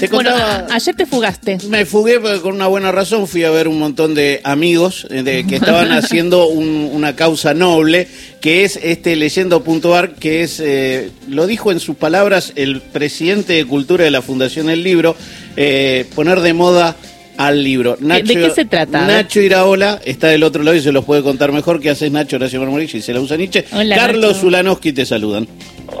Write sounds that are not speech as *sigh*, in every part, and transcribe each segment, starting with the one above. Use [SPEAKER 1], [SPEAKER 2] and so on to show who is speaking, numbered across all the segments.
[SPEAKER 1] Te
[SPEAKER 2] Bueno,
[SPEAKER 1] contaba-
[SPEAKER 2] ayer te fugaste.
[SPEAKER 1] Me fugué porque con una buena razón, fui a ver un montón de amigos eh, de, que estaban *laughs* haciendo un- una causa noble, que es este leyendo.ar, que es, eh, lo dijo en sus palabras el presidente de Cultura de la Fundación El Libro, eh, poner de moda al libro.
[SPEAKER 2] ¿De qué se trata?
[SPEAKER 1] Nacho Iraola está del otro lado y se los puede contar mejor. ¿Qué haces Nacho? Horacio Marmorich y se la usa Nietzsche.
[SPEAKER 2] Hola,
[SPEAKER 1] Carlos
[SPEAKER 2] Nacho.
[SPEAKER 1] Zulanowski te saludan.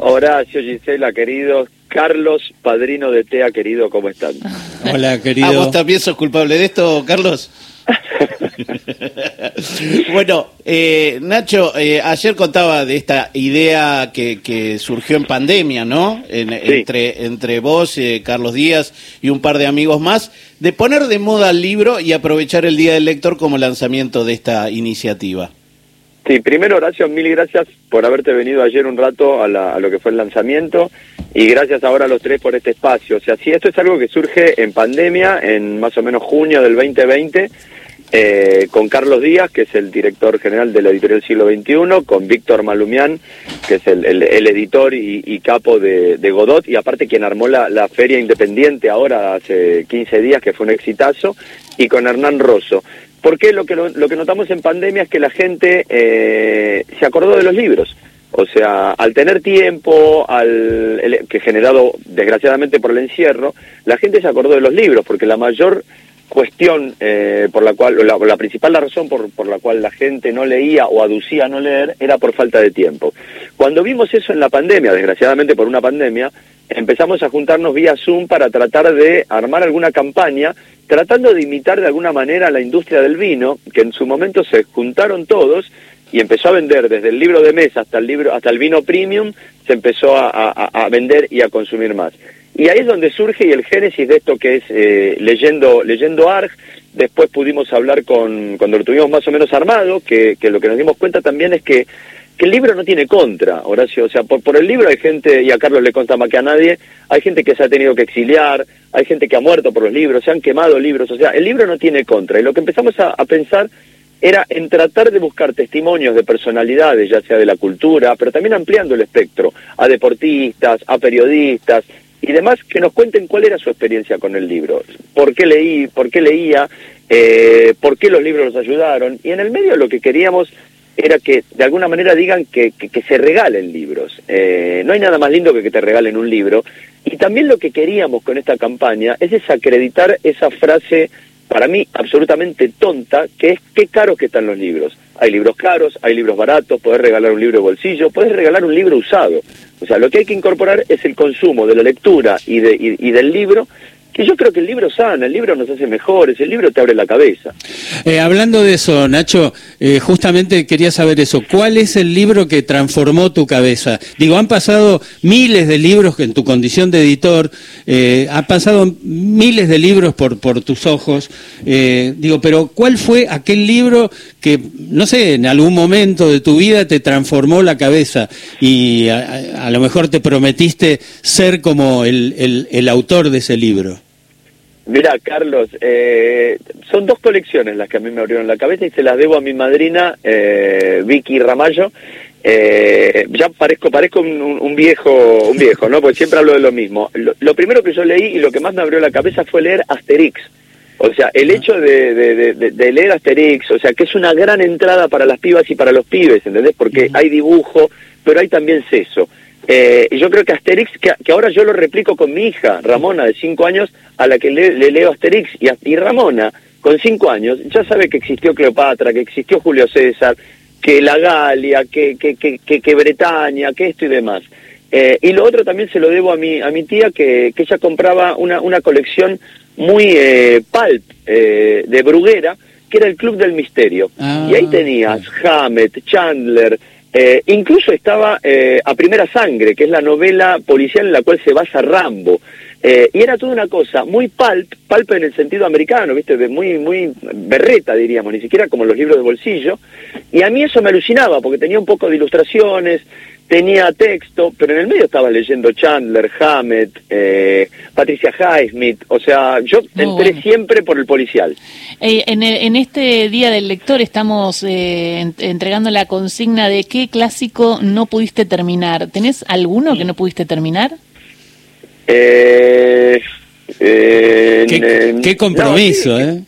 [SPEAKER 3] Horacio, Gisela, queridos. Carlos, padrino de TEA, querido, ¿cómo están? *laughs*
[SPEAKER 4] Hola,
[SPEAKER 1] ¿Ah,
[SPEAKER 4] querido.
[SPEAKER 1] vos también sos culpable de esto, Carlos? *laughs* bueno, eh, Nacho, eh, ayer contaba de esta idea que, que surgió en pandemia, ¿no? En- entre, entre vos, eh, Carlos Díaz y un par de amigos más, de poner de moda el libro y aprovechar el Día del Lector como lanzamiento de esta iniciativa.
[SPEAKER 3] Sí, primero, Horacio, mil gracias por haberte venido ayer un rato a, la- a lo que fue el lanzamiento y gracias ahora a los tres por este espacio. O sea, sí, esto es algo que surge en pandemia, en más o menos junio del 2020, eh, con Carlos Díaz, que es el director general de la editorial Siglo XXI, con Víctor Malumián, que es el, editor y, capo de, de Godot, y aparte quien armó la, la feria independiente ahora hace 15 días, que fue un exitazo, y con Hernán Rosso. Porque lo que, lo, lo que notamos en pandemia es que la gente eh, se acordó de los libros. O sea, al tener tiempo, al, el- que generado desgraciadamente por el encierro, la gente se acordó de los libros, porque la mayor cuestión eh, por la cual, la, la principal razón por, por la cual la gente no leía o aducía no leer era por falta de tiempo. Cuando vimos eso en la pandemia, desgraciadamente por una pandemia, empezamos a juntarnos vía Zoom para tratar de armar alguna campaña, tratando de imitar de alguna manera la industria del vino, que en su momento se juntaron todos y empezó a vender desde el libro de mesa hasta el libro hasta el vino premium, se empezó a- a vender y a consumir más. Y ahí es donde surge y el génesis de esto que es eh, leyendo leyendo ARG. Después pudimos hablar con cuando lo tuvimos más o menos armado, que, que lo que nos dimos cuenta también es que que el libro no tiene contra, Horacio. O sea, por, por el libro hay gente, y a Carlos le consta más que a nadie, hay gente que se ha tenido que exiliar, hay gente que ha muerto por los libros, se han quemado libros. O sea, el libro no tiene contra. Y lo que empezamos a, a pensar era en tratar de buscar testimonios de personalidades, ya sea de la cultura, pero también ampliando el espectro, a deportistas, a periodistas y demás, que nos cuenten cuál era su experiencia con el libro, por qué leí, por qué leía, eh, por qué los libros los ayudaron. Y en el medio lo que queríamos era que de alguna manera digan que, que, que se regalen libros. Eh, no hay nada más lindo que que te regalen un libro. Y también lo que queríamos con esta campaña es desacreditar esa frase, para mí absolutamente tonta, que es qué caros que están los libros. Hay libros caros, hay libros baratos, podés regalar un libro de bolsillo, podés regalar un libro usado. O sea, lo que hay que incorporar es el consumo de la lectura y, de, y, y del libro, que yo creo que el libro sana, el libro nos hace mejores, el libro te abre la cabeza.
[SPEAKER 4] Eh, hablando de eso, Nacho, eh, justamente quería saber eso. ¿Cuál es el libro que transformó tu cabeza? Digo, han pasado miles de libros que en tu condición de editor, eh, han pasado miles de libros por, por tus ojos. eh, digo, pero ¿cuál fue aquel libro que, no sé, en algún momento de tu vida te transformó la cabeza y a, lo mejor te prometiste ser como el- el autor de ese libro?
[SPEAKER 3] Mira, Carlos, eh, son dos colecciones las que a mí me abrieron la cabeza y se las debo a mi madrina, eh, Vicky Ramallo. Eh, ya parezco parezco un, viejo, un viejo, ¿no? Porque siempre hablo de lo mismo. Lo, lo primero que yo leí y lo que más me abrió la cabeza fue leer Asterix. O sea, el hecho de, de- de- de- de leer Asterix, o sea, que es una gran entrada para las pibas y para los pibes, ¿entendés? Porque hay dibujo, pero hay también seso. Eh, yo creo que Asterix, que, que ahora yo lo replico con mi hija, Ramona, de cinco años, a la que le, le leo Asterix, y, y Ramona, con cinco años, ya sabe que existió Cleopatra, que existió Julio César, que la Galia, que, que, que, que, que Bretaña, que esto y demás. Eh, y lo otro también se lo debo a mi, a mi tía, que, que ella compraba una, una colección muy eh, pulp eh, de Bruguera, que era el Club del Misterio.
[SPEAKER 4] Ah.
[SPEAKER 3] y ahí tenías Hammett, Chandler, eh, incluso estaba eh, A Primera Sangre, que es la novela policial en la cual se basa Rambo. Eh, y era toda una cosa muy pulp, pulp en el sentido americano, ¿viste? Muy, muy berreta, diríamos, ni siquiera como los libros de bolsillo. Y a mí eso me alucinaba, porque tenía un poco de ilustraciones, tenía texto, pero en el medio estaba leyendo Chandler, Hammett, eh, Patricia Highsmith, o sea, yo
[SPEAKER 2] Muy
[SPEAKER 3] entré
[SPEAKER 2] bueno.
[SPEAKER 3] siempre por el policial.
[SPEAKER 2] Eh, en, el- en este Día del Lector estamos eh, en- entregando la consigna de qué clásico no pudiste terminar. ¿Tenés alguno que no pudiste terminar?
[SPEAKER 3] Eh, Eh,
[SPEAKER 4] Qué, qué compromiso,
[SPEAKER 3] no, sí,
[SPEAKER 4] ¿eh?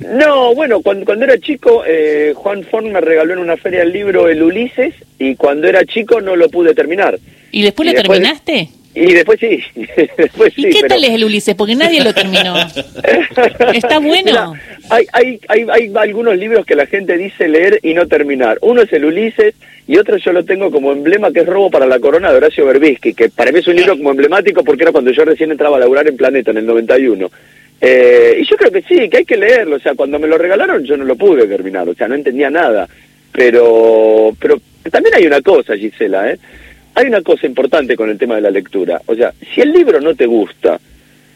[SPEAKER 3] No, bueno, cuando, cuando era chico, eh, Juan Forn me regaló en una feria el libro El Ulises y cuando era chico no lo pude terminar.
[SPEAKER 2] ¿Y después
[SPEAKER 3] Y
[SPEAKER 2] lo
[SPEAKER 3] después-
[SPEAKER 2] terminaste?
[SPEAKER 3] Y después sí, *laughs* después
[SPEAKER 2] ¿Y
[SPEAKER 3] sí.
[SPEAKER 2] qué
[SPEAKER 3] pero-
[SPEAKER 2] tal es el Ulises? Porque nadie lo terminó. *laughs* ¿Está bueno?
[SPEAKER 3] Mira, hay, hay, hay, hay algunos libros que la gente dice leer y no terminar. Uno es el Ulises y otro yo lo tengo como emblema que es Robo para la Corona de Horacio Berbisky, que para mí es un libro como emblemático porque era cuando yo recién entraba a laburar en Planeta en el 91. Eh, y yo creo que sí, que hay que leerlo. O sea, cuando me lo regalaron yo no lo pude terminar, o sea, no entendía nada. Pero, pero también hay una cosa, Gisela, ¿eh? Hay una cosa importante con el tema de la lectura. O sea, si el libro no te gusta,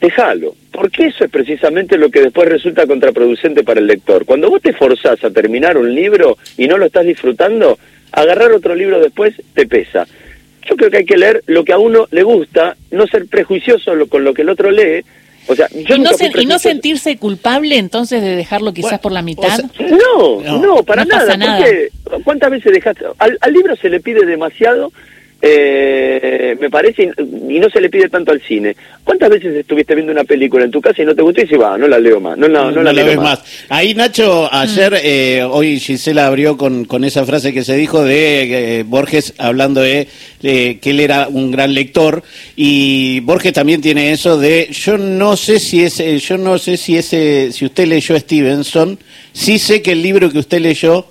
[SPEAKER 3] déjalo, porque eso es precisamente lo que después resulta contraproducente para el lector. Cuando vos te forzás a terminar un libro y no lo estás disfrutando, agarrar otro libro después te pesa. Yo creo que hay que leer lo que a uno le gusta, no ser prejuicioso con lo que el otro lee. O sea, yo
[SPEAKER 2] ¿Y no, y sentirse culpable entonces de dejarlo quizás
[SPEAKER 1] Bueno,
[SPEAKER 2] por la
[SPEAKER 1] o
[SPEAKER 2] mitad?
[SPEAKER 1] sea,
[SPEAKER 3] No,
[SPEAKER 1] No,
[SPEAKER 3] no, para
[SPEAKER 2] no pasa
[SPEAKER 3] nada.
[SPEAKER 2] nada.
[SPEAKER 3] porque ¿Cuántas veces dejaste? Al, al libro se le pide demasiado, eh, me parece, y, no se le pide tanto al cine. ¿Cuántas veces estuviste viendo una película en tu casa y no te gustó y dices, va, no la leo más, no, no, no, la, leo
[SPEAKER 1] ves
[SPEAKER 3] más?
[SPEAKER 1] más. Ahí, Nacho, ayer, eh, hoy Gisela abrió con, con esa frase que se dijo de eh, Borges hablando de, que él era un gran lector y Borges también tiene eso de yo no sé si ese, yo no sé si ese, si usted leyó Stevenson, sí sé que el libro que usted leyó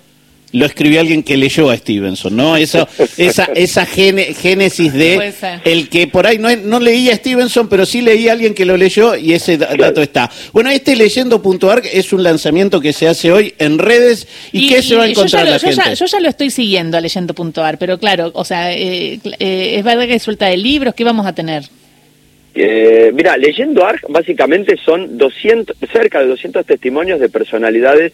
[SPEAKER 1] lo escribió alguien que leyó a Stevenson, ¿no? Eso, esa, esa gene- génesis de el que por ahí no, no leía a Stevenson, pero sí leía a alguien que lo leyó y ese da- dato está. Bueno, este leyendo.org es un lanzamiento que se hace hoy en redes y, ¿qué se va a
[SPEAKER 2] yo
[SPEAKER 1] encontrar
[SPEAKER 2] ya lo-
[SPEAKER 1] la
[SPEAKER 2] yo
[SPEAKER 1] gente?
[SPEAKER 2] ya, yo ya lo estoy siguiendo a leyendo.ar, pero claro, o sea, eh, eh, es verdad que suelta de libros, ¿qué vamos a tener?
[SPEAKER 3] Eh, mira, Leyendo ARG básicamente son 200, cerca de 200 testimonios de personalidades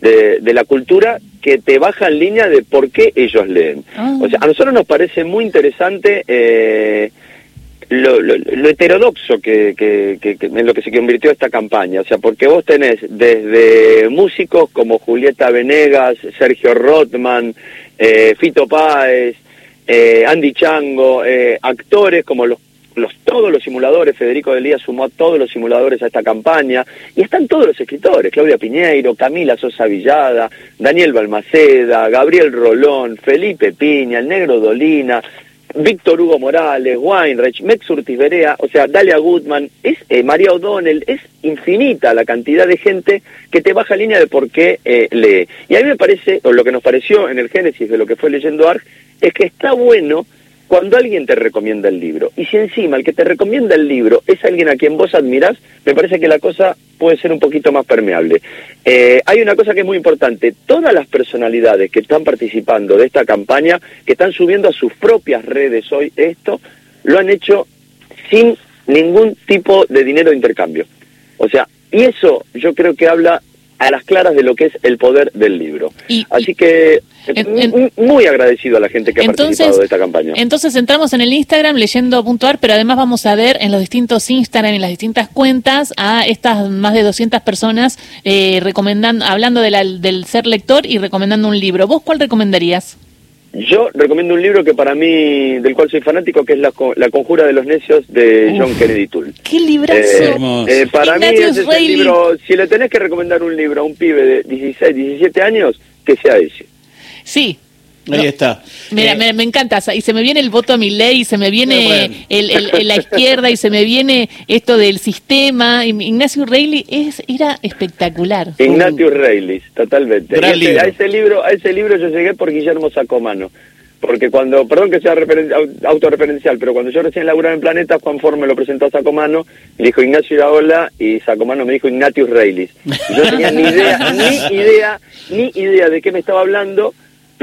[SPEAKER 3] de, de la cultura que te bajan línea de por qué ellos leen.
[SPEAKER 2] Ah.
[SPEAKER 3] O sea, a nosotros nos parece muy interesante eh, lo, lo- lo heterodoxo que, que- que- que- en lo que se convirtió esta campaña. O sea, porque vos tenés desde músicos como Julieta Venegas, Sergio Rothman, eh, Fito Páez, eh, Andy Chango, eh, actores como los, los todos los simuladores, Federico Delía sumó a todos los simuladores a esta campaña, y están todos los escritores, Claudia Piñeiro, Camila Sosa Villada, Daniel Balmaceda, Gabriel Rolón, Felipe Piña, el Negro Dolina, Víctor Hugo Morales, Weinreich, Mex Urtiz Berea, o sea, Dalia Goodman, es eh, María O'Donnell, es infinita la cantidad de gente que te baja línea de por qué eh, lee. Y a mí me parece, o lo que nos pareció en el génesis de lo que fue leyendo ARG, es que está bueno cuando alguien te recomienda el libro. Y si encima el que te recomienda el libro es alguien a quien vos admirás, me parece que la cosa puede ser un poquito más permeable. Eh, hay una cosa que es muy importante. Todas las personalidades que están participando de esta campaña, que están subiendo a sus propias redes hoy esto, lo han hecho sin ningún tipo de dinero de intercambio. O sea, y eso yo creo que habla a las claras de lo que es el poder del libro.
[SPEAKER 2] Y-
[SPEAKER 3] Así que
[SPEAKER 2] En-
[SPEAKER 3] m-
[SPEAKER 2] en-
[SPEAKER 3] m- muy agradecido a la gente que ha
[SPEAKER 2] Entonces,
[SPEAKER 3] participado de esta campaña.
[SPEAKER 2] entonces entramos en el Instagram leyendo.ar, pero además vamos a ver en los distintos Instagram y las distintas cuentas a estas más de 200 personas eh, recomendando, hablando de la- del ser lector y recomendando un libro. ¿Vos cuál recomendarías?
[SPEAKER 3] Yo recomiendo un libro que para mí, del cual soy fanático, que es La, La Conjura de los Necios de
[SPEAKER 2] Uf.
[SPEAKER 3] John Kennedy Toole.
[SPEAKER 2] ¡Qué librazo!
[SPEAKER 3] Eh,
[SPEAKER 4] Hermoso.
[SPEAKER 3] eh, para mí
[SPEAKER 2] Ignatius
[SPEAKER 3] ese es el
[SPEAKER 2] Reilly.
[SPEAKER 3] libro, si le tenés que recomendar un libro a un pibe de 16, 17 años, que sea ese.
[SPEAKER 2] Sí.
[SPEAKER 1] Ahí
[SPEAKER 2] No.
[SPEAKER 1] está.
[SPEAKER 2] Mira,
[SPEAKER 1] Eh,
[SPEAKER 2] me, me encanta, y se me viene el voto a mi ley, y se me viene
[SPEAKER 1] Bueno.
[SPEAKER 2] el, el- el- la izquierda, y se me viene esto del sistema. y Ignacio Reilly es, era espectacular.
[SPEAKER 3] Ignatius Reilly, totalmente. Ese- a ese libro, a ese libro yo llegué por Guillermo Sacomano. Porque cuando, perdón que sea referen- au- autorreferencial, pero cuando yo recién laburaba en Planeta, Juan Form me lo presentó a Sacomano, me dijo Ignacio Iraola y Sacomano me dijo Ignatius Reilly. Y yo no tenía ni idea, ni idea, ni idea de qué me estaba hablando,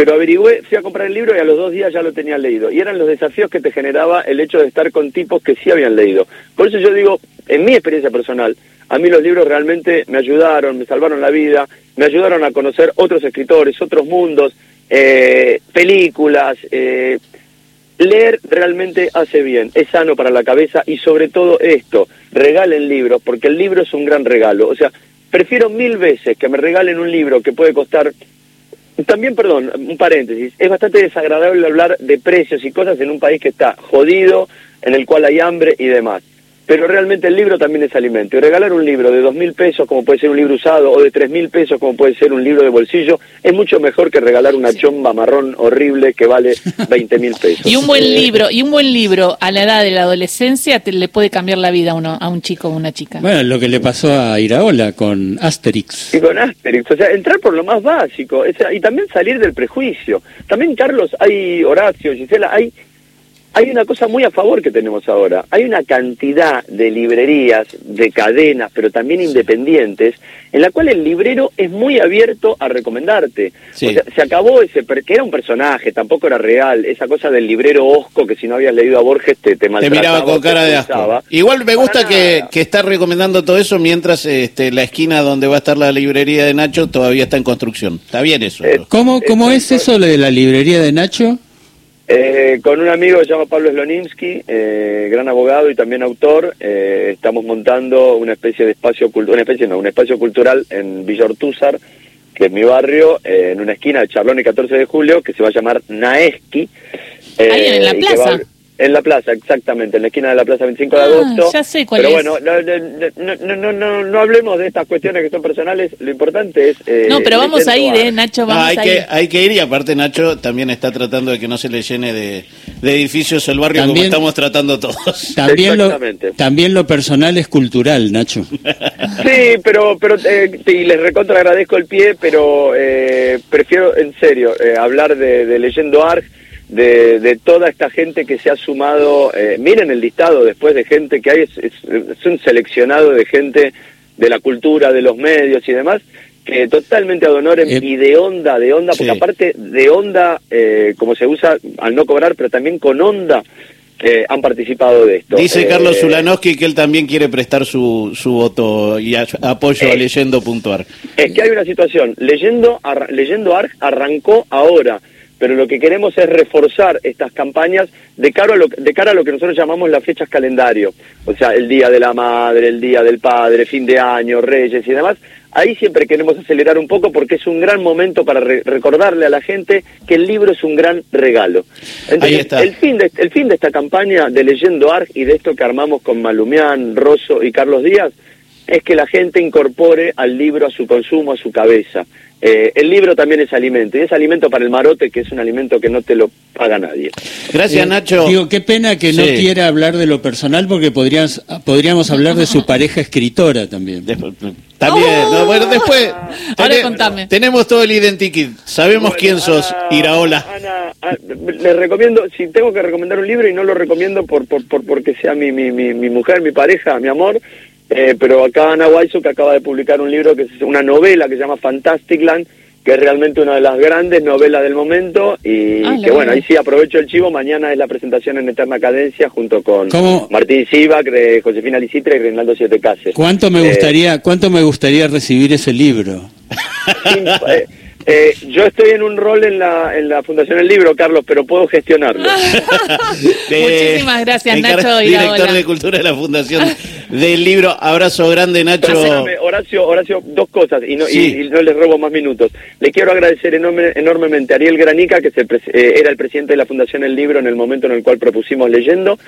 [SPEAKER 3] pero averigüé, fui a comprar el libro y a los dos días ya lo tenía leído. Y eran los desafíos que te generaba el hecho de estar con tipos que sí habían leído. Por eso yo digo, en mi experiencia personal, a mí los libros realmente me ayudaron, me salvaron la vida, me ayudaron a conocer otros escritores, otros mundos, eh, películas. eh, leer realmente hace bien, es sano para la cabeza y sobre todo esto, regalen libros, porque el libro es un gran regalo. O sea, prefiero mil veces que me regalen un libro que puede costar también, perdón, un paréntesis, es bastante desagradable hablar de precios y cosas en un país que está jodido, en el cual hay hambre y demás. Pero realmente el libro también es alimento. Y regalar un libro de dos mil pesos, como puede ser un libro usado, o de tres mil pesos, como puede ser un libro de bolsillo, es mucho mejor que regalar una chomba marrón horrible que vale *laughs* 20 mil pesos.
[SPEAKER 2] Y un buen
[SPEAKER 3] Eh,
[SPEAKER 2] libro, y un buen libro a la edad de la adolescencia te le puede cambiar la vida a uno, a un chico o una chica.
[SPEAKER 4] Bueno, lo que le pasó a Iraola con Asterix.
[SPEAKER 3] Y con Asterix, o sea, entrar por lo más básico, o sea, y también salir del prejuicio. También, Carlos, hay Horacio, Gisela, hay, hay una cosa muy a favor que tenemos ahora. Hay una cantidad de librerías, de cadenas, pero también independientes, en la cual el librero es muy abierto a recomendarte.
[SPEAKER 1] Sí.
[SPEAKER 3] O sea, se acabó ese, per- que era un personaje, tampoco era real, esa cosa del librero osco que si no habías leído a Borges te, te
[SPEAKER 1] Te miraba con cara de asco. Igual me gusta que, que está recomendando todo eso mientras este, la esquina donde va a estar la librería de Nacho todavía está en construcción. Está bien eso.
[SPEAKER 3] Eh,
[SPEAKER 1] ¿no?
[SPEAKER 4] ¿Cómo, cómo
[SPEAKER 3] Eh,
[SPEAKER 4] es eso de la librería de Nacho?
[SPEAKER 3] Eh, con un amigo que se llama Pablo Sloninsky, eh, gran abogado y también autor, eh, estamos montando una especie de espacio cultural, una especie no, un espacio cultural en Villa Ortúzar, que es mi barrio, eh, en una esquina de Charlón y 14 de julio, que se va a llamar Naeski. eh,
[SPEAKER 2] Ahí en la
[SPEAKER 3] va a
[SPEAKER 2] plaza.
[SPEAKER 3] En la plaza, exactamente, en la esquina de la plaza 25 de
[SPEAKER 2] Ah,
[SPEAKER 3] agosto.
[SPEAKER 2] ya sé cuál
[SPEAKER 3] Pero
[SPEAKER 2] es.
[SPEAKER 3] bueno, no, no, no, no, no, no hablemos de estas cuestiones que son personales, lo importante es... eh,
[SPEAKER 2] no, pero vamos a ir, eh, Nacho,
[SPEAKER 1] No, hay,
[SPEAKER 2] a
[SPEAKER 1] que,
[SPEAKER 2] ir.
[SPEAKER 1] hay que ir y aparte Nacho también está tratando de que no se le llene de, de edificios el barrio como
[SPEAKER 4] También-
[SPEAKER 1] estamos tratando todos. *laughs*
[SPEAKER 4] También lo,
[SPEAKER 3] Exactamente.
[SPEAKER 4] también lo personal es cultural, Nacho. *laughs*
[SPEAKER 3] Sí, pero, pero eh, y les recontra agradezco el pie, pero eh, prefiero en serio eh, hablar de, de Leyendo Arg, de, de toda esta gente que se ha sumado. eh, miren el listado después de gente que hay, es, es- es un seleccionado de gente de la cultura, de los medios y demás, que totalmente ad honorem
[SPEAKER 4] Eh,
[SPEAKER 3] y de onda, de onda, porque
[SPEAKER 1] sí.
[SPEAKER 3] aparte de onda, eh, como se usa al no cobrar, pero también con onda. eh, han participado de esto.
[SPEAKER 1] Dice Carlos Zulanowski que él también quiere prestar su, su voto y a- apoyo a leyendo.ar.
[SPEAKER 3] Es que hay una situación. Leyendo, arra- leyendo ARG arrancó ahora, pero lo que queremos es reforzar estas campañas de cara, a lo, de cara a lo que nosotros llamamos las fechas calendario. O sea, el Día de la Madre, el Día del Padre, fin de año, Reyes y demás. Ahí siempre queremos acelerar un poco porque es un gran momento para re- recordarle a la gente que el libro es un gran regalo. Entonces,
[SPEAKER 1] Ahí está.
[SPEAKER 3] El fin, de, el fin de esta campaña de Leyendo ARG y de esto que armamos con Malumián, Rosso y Carlos Díaz es que la gente incorpore al libro a su consumo, a su cabeza. Eh, el libro también es alimento, y es alimento para el marote, que es un alimento que no te lo paga nadie.
[SPEAKER 1] Gracias
[SPEAKER 4] Eh,
[SPEAKER 1] Nacho.
[SPEAKER 4] Digo, qué pena que no quiera hablar de lo personal porque podrías, podríamos hablar de su *laughs* pareja escritora también.
[SPEAKER 1] Después- bien, no, bueno, después.
[SPEAKER 2] Ahora contame.
[SPEAKER 1] Tenemos todo el identikit. Sabemos
[SPEAKER 3] Bueno,
[SPEAKER 1] quién sos,
[SPEAKER 3] Ana-
[SPEAKER 1] Iraola.
[SPEAKER 3] Ana, ah, les recomiendo, si tengo que recomendar un libro, y no lo recomiendo por, por, por porque sea mi, mi, mi, mi mujer, mi pareja, mi amor, eh, pero acá Ana Waiso que acaba de publicar un libro que es una novela que se llama Fantastic Land, que es realmente una de las grandes novelas del momento y
[SPEAKER 2] Ah,
[SPEAKER 3] que bueno, ahí sí aprovecho el chivo, mañana es la presentación en Eterna Cadencia junto con
[SPEAKER 4] ¿Cómo?
[SPEAKER 3] Martín Sivac, eh, Josefina Licitra y Reinaldo Siete Cases.
[SPEAKER 4] ¿Cuánto me
[SPEAKER 3] Eh,
[SPEAKER 4] gustaría, cuánto me gustaría recibir ese libro?
[SPEAKER 3] Eh, eh, yo estoy en un rol en la, en la Fundación El Libro, Carlos, pero puedo gestionarlo. *laughs*
[SPEAKER 2] Muchísimas gracias, *laughs* Nacho
[SPEAKER 1] Director
[SPEAKER 2] Iraola.
[SPEAKER 1] de Cultura de la Fundación del Libro. Abrazo grande, Nacho.
[SPEAKER 3] Perdóname, Horacio, Horacio, dos cosas y no,
[SPEAKER 1] Sí.
[SPEAKER 3] y, no les robo más minutos. Le quiero agradecer enorme- enormemente a Ariel Granica, que pres- eh, era el presidente de la Fundación El Libro en el momento en el cual propusimos leyendo,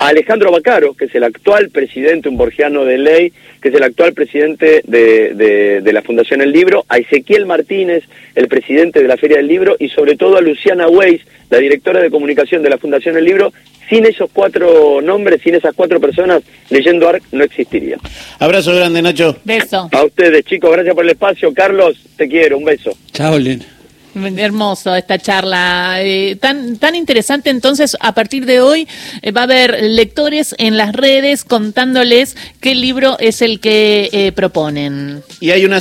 [SPEAKER 3] a Alejandro Bacaro, que es el actual presidente, un borgiano de ley, que es el actual presidente de, de- de la Fundación El Libro, a Ezequiel Martínez, el presidente de la Feria del Libro, y sobre todo a Luciana Weiss, la directora de comunicación de la Fundación El Libro. Sin esos cuatro nombres, sin esas cuatro personas, Leyendo Arc no existiría.
[SPEAKER 1] Abrazo grande, Nacho.
[SPEAKER 2] Beso.
[SPEAKER 3] A ustedes, chicos, gracias por el espacio. Carlos, te quiero, un beso.
[SPEAKER 4] Chao, Len.
[SPEAKER 2] Hermoso esta charla, eh, tan tan interesante. Entonces, a partir de hoy eh, va a haber lectores en las redes contándoles qué libro es el que eh, proponen.
[SPEAKER 1] Y hay una